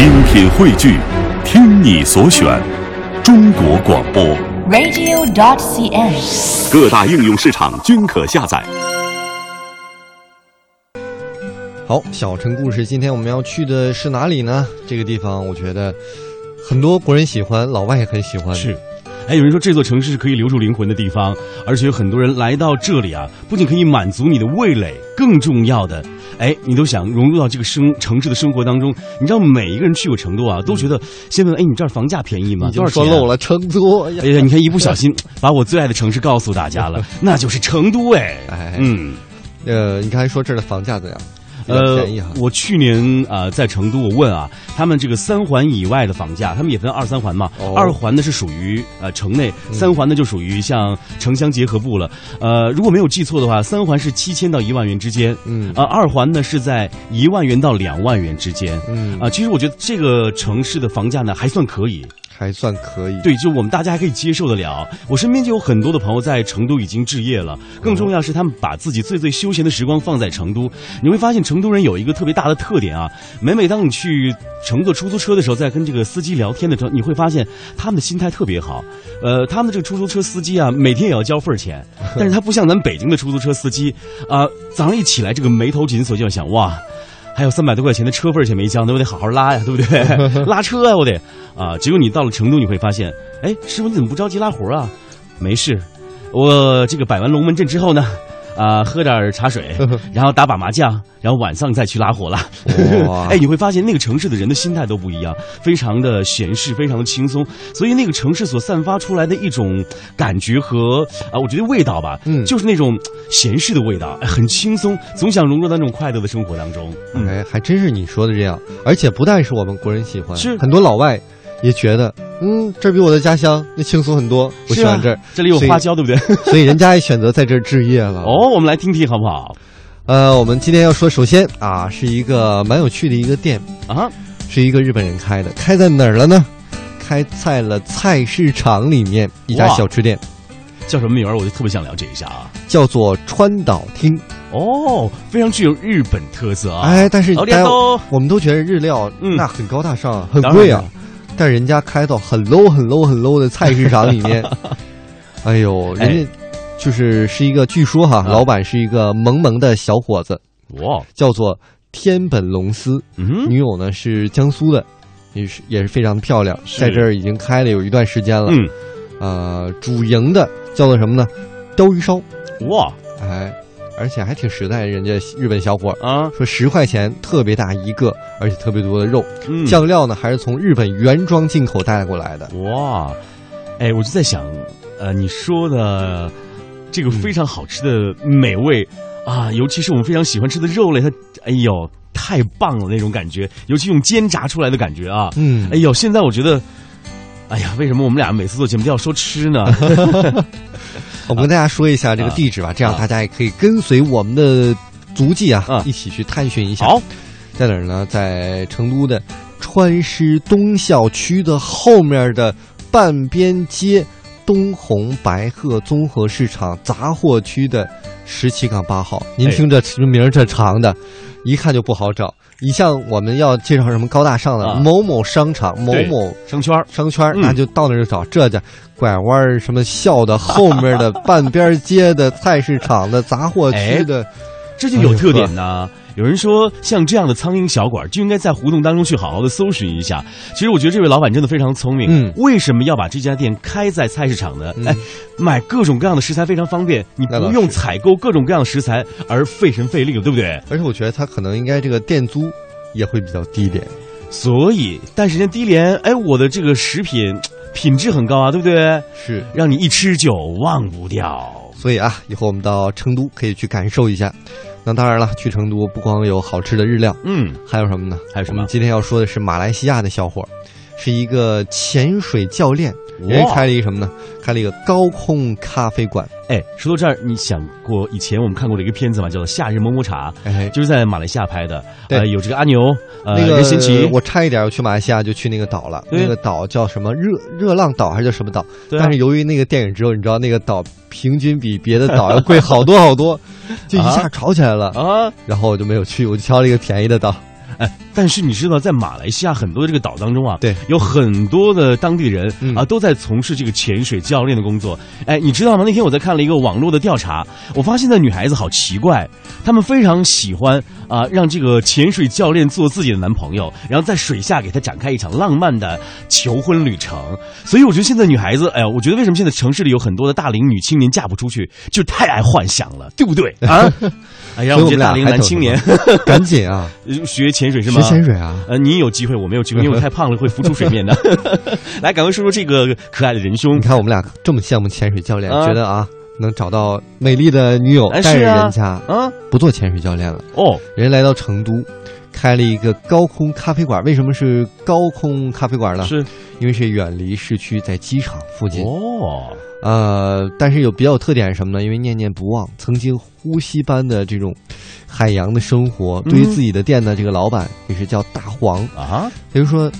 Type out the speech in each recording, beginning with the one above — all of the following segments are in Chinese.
精品汇聚，听你所选，中国广播。radio.dot.cn，。各大应用市场均可下载。好，小城故事，今天我们要去的是哪里呢？这个地方，我觉得很多国人喜欢，老外也很喜欢。是，哎，有人说这座城市是可以留住灵魂的地方，而且有很多人来到这里啊，不仅可以满足你的味蕾，更重要的，哎，你都想融入到这个生城市的生活当中。你知道，每一个人去过成都啊，都觉得先问，哎，你这儿房价便宜吗？已经多少钱啊说漏了成都。哎呀哎呀，你看一不小心把我最爱的城市告诉大家了，那就是成都哎。哎嗯，呃，你刚才说这儿的房价怎样？呃我去年啊、呃在成都，我问啊，他们这个三环以外的房价，他们也分二三环嘛。哦二环呢是属于呃城内，三环呢就属于像城乡结合部了。呃，如果没有记错的话，三环是七千到一万元之间，嗯呃，二环呢是在一万元到两万元之间。嗯啊、其实我觉得这个城市的房价呢还算可以，还算可以。对，就我们大家还可以接受得了。我身边就有很多的朋友在成都已经置业了，更重要是他们把自己最最休闲的时光放在成都。你会发现成都人有一个特别大的特点啊，每每当你去乘坐出租车的时候，在跟这个司机聊天的时候，你会发现他们的心态特别好。呃，他们的这个出租车司机啊，每天也要交份儿钱，但是他不像咱北京的出租车司机啊、早上一起来这个眉头紧锁，就要想哇。还有三百多块钱的车费钱没交，那我得好好拉呀，对不对？拉车啊，我得啊。结果你到了成都，你会发现，哎，师傅你怎么不着急拉活啊？没事，我这个摆完龙门阵之后呢，啊，喝点茶水，然后打把麻将，然后晚上再去拉火了。哇 哎，你会发现那个城市的人的心态都不一样，非常的闲适，非常的轻松，所以那个城市所散发出来的一种感觉和啊，我觉得味道吧，嗯就是那种闲适的味道，哎很轻松，总想融入到那种快乐的生活当中。嗯，哎，还真是你说的这样，而且不但是我们国人喜欢，是很多老外也觉得，嗯，这儿比我的家乡要轻松很多，我喜欢这儿，这里有花椒，对不对？所以人家也选择在这儿置业了。哦，我们来听听好不好？呃，我们今天要说，首先啊，是一个蛮有趣的一个店，啊，是一个日本人开的，开在哪儿了呢？开在了菜市场里面一家小吃店，叫什么名儿？我就特别想了解一下啊。叫做川岛厅。哦，非常具有日本特色啊！哎，但是老大家脸都我们都觉得日料嗯那很高大上，很贵啊了，但人家开到很 low 很 low 很 low 的菜市场里面，哎呦，哎。人家就是是一个，据说哈，啊老板是一个萌萌的小伙子，哇，叫做天本龙司，嗯，女友呢是江苏的，也是也是非常的漂亮，在这儿已经开了有一段时间了。嗯，呃，主营的叫做什么呢？鲷鱼烧，哇。哎，而且还挺实在，人家日本小伙啊，说十块钱特别大一个，而且特别多的肉，嗯，酱料呢还是从日本原装进口带过来的。哇，哎，我就在想，呃，你说的这个非常好吃的美味、啊，尤其是我们非常喜欢吃的肉类，它，哎呦，太棒了那种感觉，尤其用煎炸出来的感觉啊，嗯哎呦，现在我觉得。哎呀，为什么我们俩每次做节目都要说吃呢？我们跟大家说一下这个地址吧，这样大家也可以跟随我们的足迹啊，啊一起去探寻一下。好，在哪儿呢？在成都的川师东校区的后面的半边街东红白鹤综合市场杂货区的十七杠八号。您哎听这名儿这长的，一看就不好找。你像我们要介绍什么高大上的、啊某某商场、某某商圈商圈那就到那儿就找。这家拐弯儿什么校的后面的半边街的菜市场的杂货哎区的，这就有特点呢。有人说，像这样的苍蝇小馆就应该在胡同当中去好好的搜寻一下。其实我觉得这位老板真的非常聪明。嗯为什么要把这家店开在菜市场呢？嗯哎，买各种各样的食材非常方便，你不用采购各种各样的食材而费神费力了，对不对？而且我觉得他可能应该这个店租也会比较低点。所以，但是人家低廉，哎，我的这个食品品质很高啊，对不对？是，让你一吃就忘不掉。所以啊，以后我们到成都可以去感受一下。那当然了，去成都不光有好吃的日料，嗯，还有什么呢？还有什么？今天要说的是马来西亚的小伙儿，是一个潜水教练，人家开了一个什么呢？开了一个高空咖啡馆。哎，说到这儿，你想过以前我们看过的一个片子嘛？叫做《夏日么么茶》。哎，就是在马来西亚拍的，对呃，有这个阿牛，呃，那个任贤齐，我差一点我去马来西亚就去那个岛了，那个岛叫什么热热浪岛还是叫什么岛？但是由于那个电影之后，你知道那个岛平均比别的岛要贵好多好多，就一下 吵起来了。啊，然后我就没有去，我就挑了一个便宜的岛。哎，但是你知道，在马来西亚很多的这个岛当中啊，对，有很多的当地的人、嗯啊，都在从事这个潜水教练的工作。哎，你知道吗？那天我在看了一个网络的调查，我发现那女孩子好奇怪，她们非常喜欢啊，让这个潜水教练做自己的男朋友，然后在水下给他展开一场浪漫的求婚旅程。所以我觉得现在女孩子，哎呀，我觉得为什么现在城市里有很多的大龄女青年嫁不出去，就太爱幻想了，对不对啊？哎呀，我们我们这大龄男青年赶紧啊，学潜水是吗？学潜水啊！呃，你有机会，我没有机会，因为我太胖了，会浮出水面的。来，赶快说说这个可爱的仁兄你。看我们俩这么羡慕潜水教练，啊觉得啊能找到美丽的女友，哎但是是啊人家啊，不做潜水教练了，哦，人家来到成都，开了一个高空咖啡馆。为什么是高空咖啡馆呢？是因为是远离市区，在机场附近。哦，呃，但是有比较有特点是什么呢？因为念念不忘，曾经呼吸般的这种海洋的生活，对于嗯自己的店的这个老板也是叫大黄。啊，也就是说，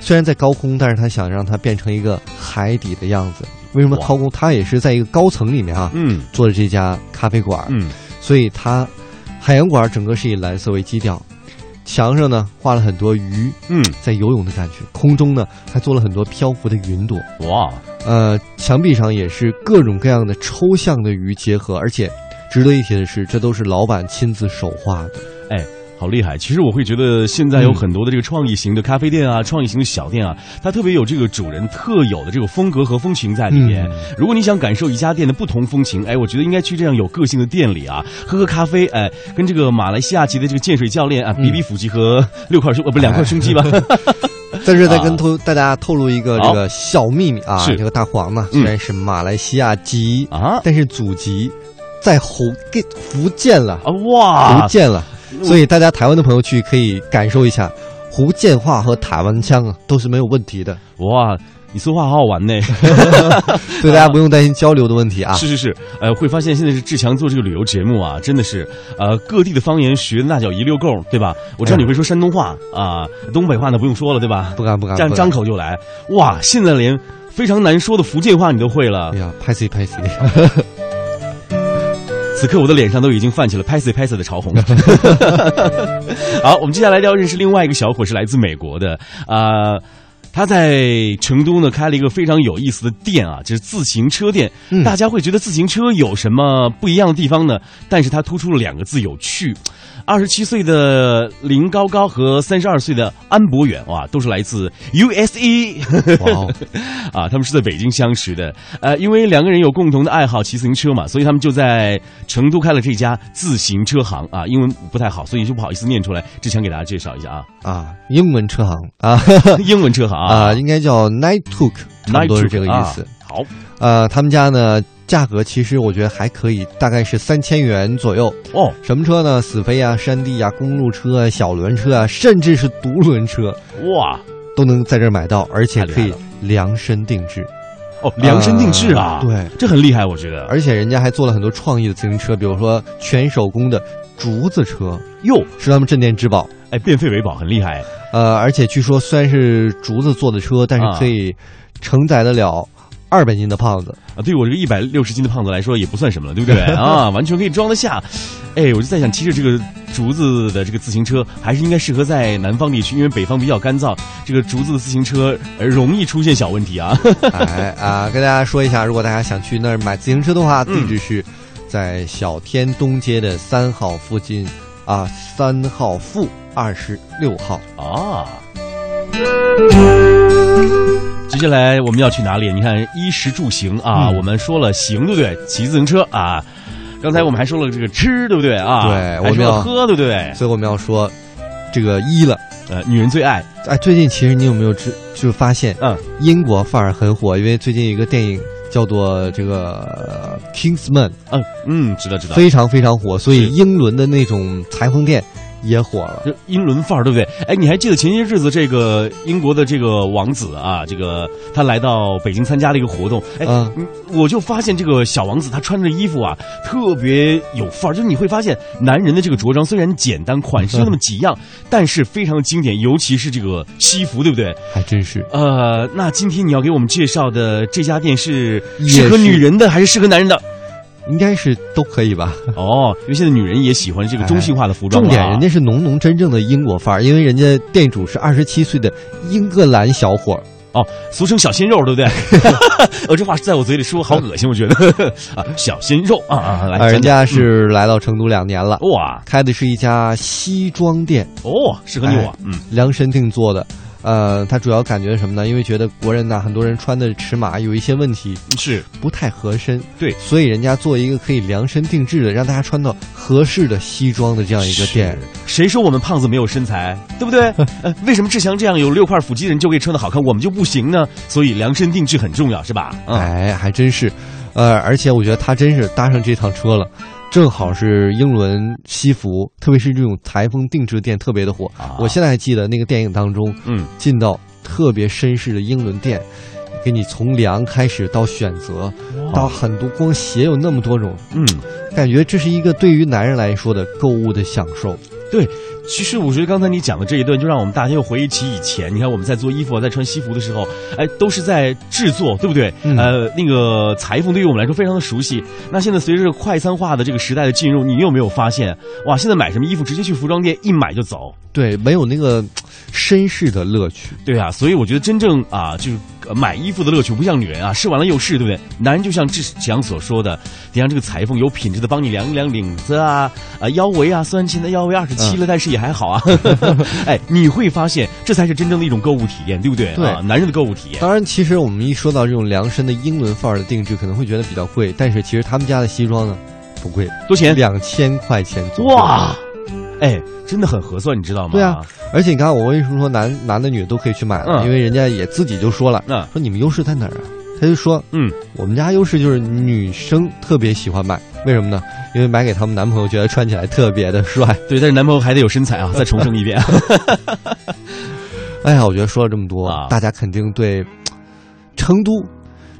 虽然在高空，但是他想让它变成一个海底的样子。为什么哇高空？他也是在一个高层里面啊，嗯做的这家咖啡馆，嗯，所以它海洋馆整个是以蓝色为基调，墙上呢画了很多鱼嗯，在游泳的感觉，空中呢还做了很多漂浮的云朵。哇，呃，墙壁上也是各种各样的抽象的鱼结合，而且值得一提的是，这都是老板亲自手画的。哎。好厉害！其实我会觉得现在有很多的这个创意型的咖啡店啊，创意型的小店啊，它特别有这个主人特有的这个风格和风情在里面。嗯。如果你想感受一家店的不同风情，哎，我觉得应该去这样有个性的店里啊，喝喝咖啡，哎，跟这个马来西亚籍的这个建水教练啊，比比腹肌和六块胸，呃，不两块胸肌吧？在这再跟啊。透大家透露一个这个小秘密啊，是。这个大黄呢嗯。虽然是马来西亚籍，啊。但是祖籍在福建福建了，啊哇。福！建了，所以大家台湾的朋友去可以感受一下福建话和台湾腔啊，都是没有问题的，哇，你说话好好玩呢。所以大家不用担心交流的问题啊。是是是，呃，会发现现在是志强做这个旅游节目啊，真的是，呃，各地的方言学的那叫一溜够，对吧？我知道你会说山东话啊、东北话呢不用说了，对吧？不敢不敢，这样张口就来，哇！现在连非常难说的福建话你都会了哎。呀，拍谁拍谁，此刻我的脸上都已经泛起了拍死拍死的潮红。好，我们接下来要认识另外一个小伙，是来自美国的，啊、他在成都呢开了一个非常有意思的店啊，就是自行车店。嗯大家会觉得自行车有什么不一样的地方呢？但是他突出了两个字：有趣。二十七岁的林高高和三十二岁的安博远，哇，都是来自 USA。哇哦，啊，他们是在北京相识的。呃，因为两个人有共同的爱好骑自行车嘛，所以他们就在成都开了这家自行车行啊。英文不太好，所以就不好意思念出来。之前给大家介绍一下啊，啊，英文车行啊 英文车行啊，啊应该叫 Night Took，差不多是这个意思。好，呃，他们家呢价格其实我觉得还可以，大概是三千元左右。哦，什么车呢？死飞啊、山地啊、公路车啊、小轮车啊，甚至是独轮车哇，都能在这儿买到，而且可以量身定制。哦，量身定制啊，对，这很厉害，我觉得。而且人家还做了很多创意的自行车，比如说全手工的竹子车，哟，是他们镇店之宝。哎，变废为宝，很厉害。呃，而且据说虽然是竹子做的车，但啊是可以承载得了二百斤的胖子。啊，对我这个一百六十斤的胖子来说也不算什么了，对不对 啊？完全可以装得下。哎，我就在想，骑着这个竹子的这个自行车，还是应该适合在南方地区，因为北方比较干燥，这个竹子的自行车呃容易出现小问题啊。哎啊，跟大家说一下，如果大家想去那儿买自行车的话，嗯地址是在小天东街的三号附近啊，三号负二十六号。啊。接下来我们要去哪里？你看衣食住行啊，嗯我们说了行，对不对？骑自行车啊。刚才我们还说了这个吃，对不对啊？对我们要喝，对不对？所以我们要说这个衣了。呃，女人最爱，哎，最近其实你有没有知就发现，嗯，英国范儿很火，因为最近一个电影叫做这个呃《Kingsman》，嗯嗯，知道知道。非常非常火，所以英伦的那种裁缝店也火了。就英伦范儿，对不对？哎，你还记得前些日子这个英国的这个王子啊，这个他来到北京参加了一个活动，哎，我就发现这个小王子他穿的衣服啊，特别有范儿。就是你会发现，男人的这个着装虽然简单，款式就那么几样，但是非常经典，尤其是这个西服，对不对？还真是。呃，那今天你要给我们介绍的这家店是适合女人的还是适合男人的？应该是都可以吧。哦，因为现在女人也喜欢这个中性化的服装、啊重点人家是浓浓真正的英国范儿，因为人家店主是二十七岁的英格兰小伙儿。哦，俗称小鲜肉，对不对？我，这话在我嘴里说好恶心，我觉得 啊，小鲜肉啊啊，来，啊，人家是来到成都两年了，讲哇开的是一家西装店，哦，适合你我，嗯，量身定做的。呃，他主要感觉什么呢？因为觉得国人呢，很多人穿的尺码有一些问题，是不太合身，对所以人家做一个可以量身定制的，让大家穿到合适的西装的这样一个店。谁说我们胖子没有身材，对不对？呃，为什么志强这样有六块腹肌的人就可以穿的好看，我们就不行呢？所以量身定制很重要，是吧？嗯，哎，还真是，呃，而且我觉得他真是搭上这趟车了，正好是英伦西服，特别是这种裁缝定制店特别的火。啊我现在还记得那个电影当中，嗯，进到特别绅士的英伦店，给你从量开始到选择，到很多光鞋有那么多种，嗯，感觉这是一个对于男人来说的购物的享受。对。其实我觉得刚才你讲的这一段，就让我们大家又回忆起以前。你看我们在做衣服、在穿西服的时候，哎，都是在制作，对不对？嗯呃，那个裁缝对于我们来说非常的熟悉。那现在随着快餐化的这个时代的进入，你有没有发现，哇，现在买什么衣服直接去服装店一买就走？对，没有那个绅士的乐趣。对啊，所以我觉得真正啊，就是呃买衣服的乐趣不像女人啊，试完了又试，对不对？男人就像志强所说的，得让这个裁缝有品质的帮你量一量领子啊，啊腰围啊，虽然现在腰围二十七了，但是也还好啊。哎，你会发现这才是真正的一种购物体验，对不对？对啊，男人的购物体验。当然，其实我们一说到这种量身的英伦范儿的定制，可能会觉得比较贵，但是其实他们家的西装呢，不贵，多少钱？两千块钱左右。哇，哎，真的很合算，你知道吗？对啊，而且你看，我为什么说男男的女的都可以去买呢？嗯因为人家也自己就说了，嗯说你们优势在哪儿啊？他就说，嗯，我们家优势就是女生特别喜欢买，为什么呢？因为买给他们男朋友，觉得穿起来特别的帅。对，但是男朋友还得有身材啊！再重申一遍，哎呀，我觉得说了这么多，啊大家肯定对成都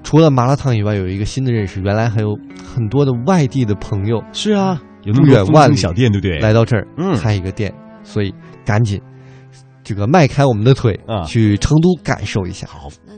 除了麻辣烫以外有一个新的认识，原来还有很多的外地的朋友是啊，不远万里小店，对不对？来到这儿嗯开一个店，所以赶紧这个迈开我们的腿啊去成都感受一下。好，那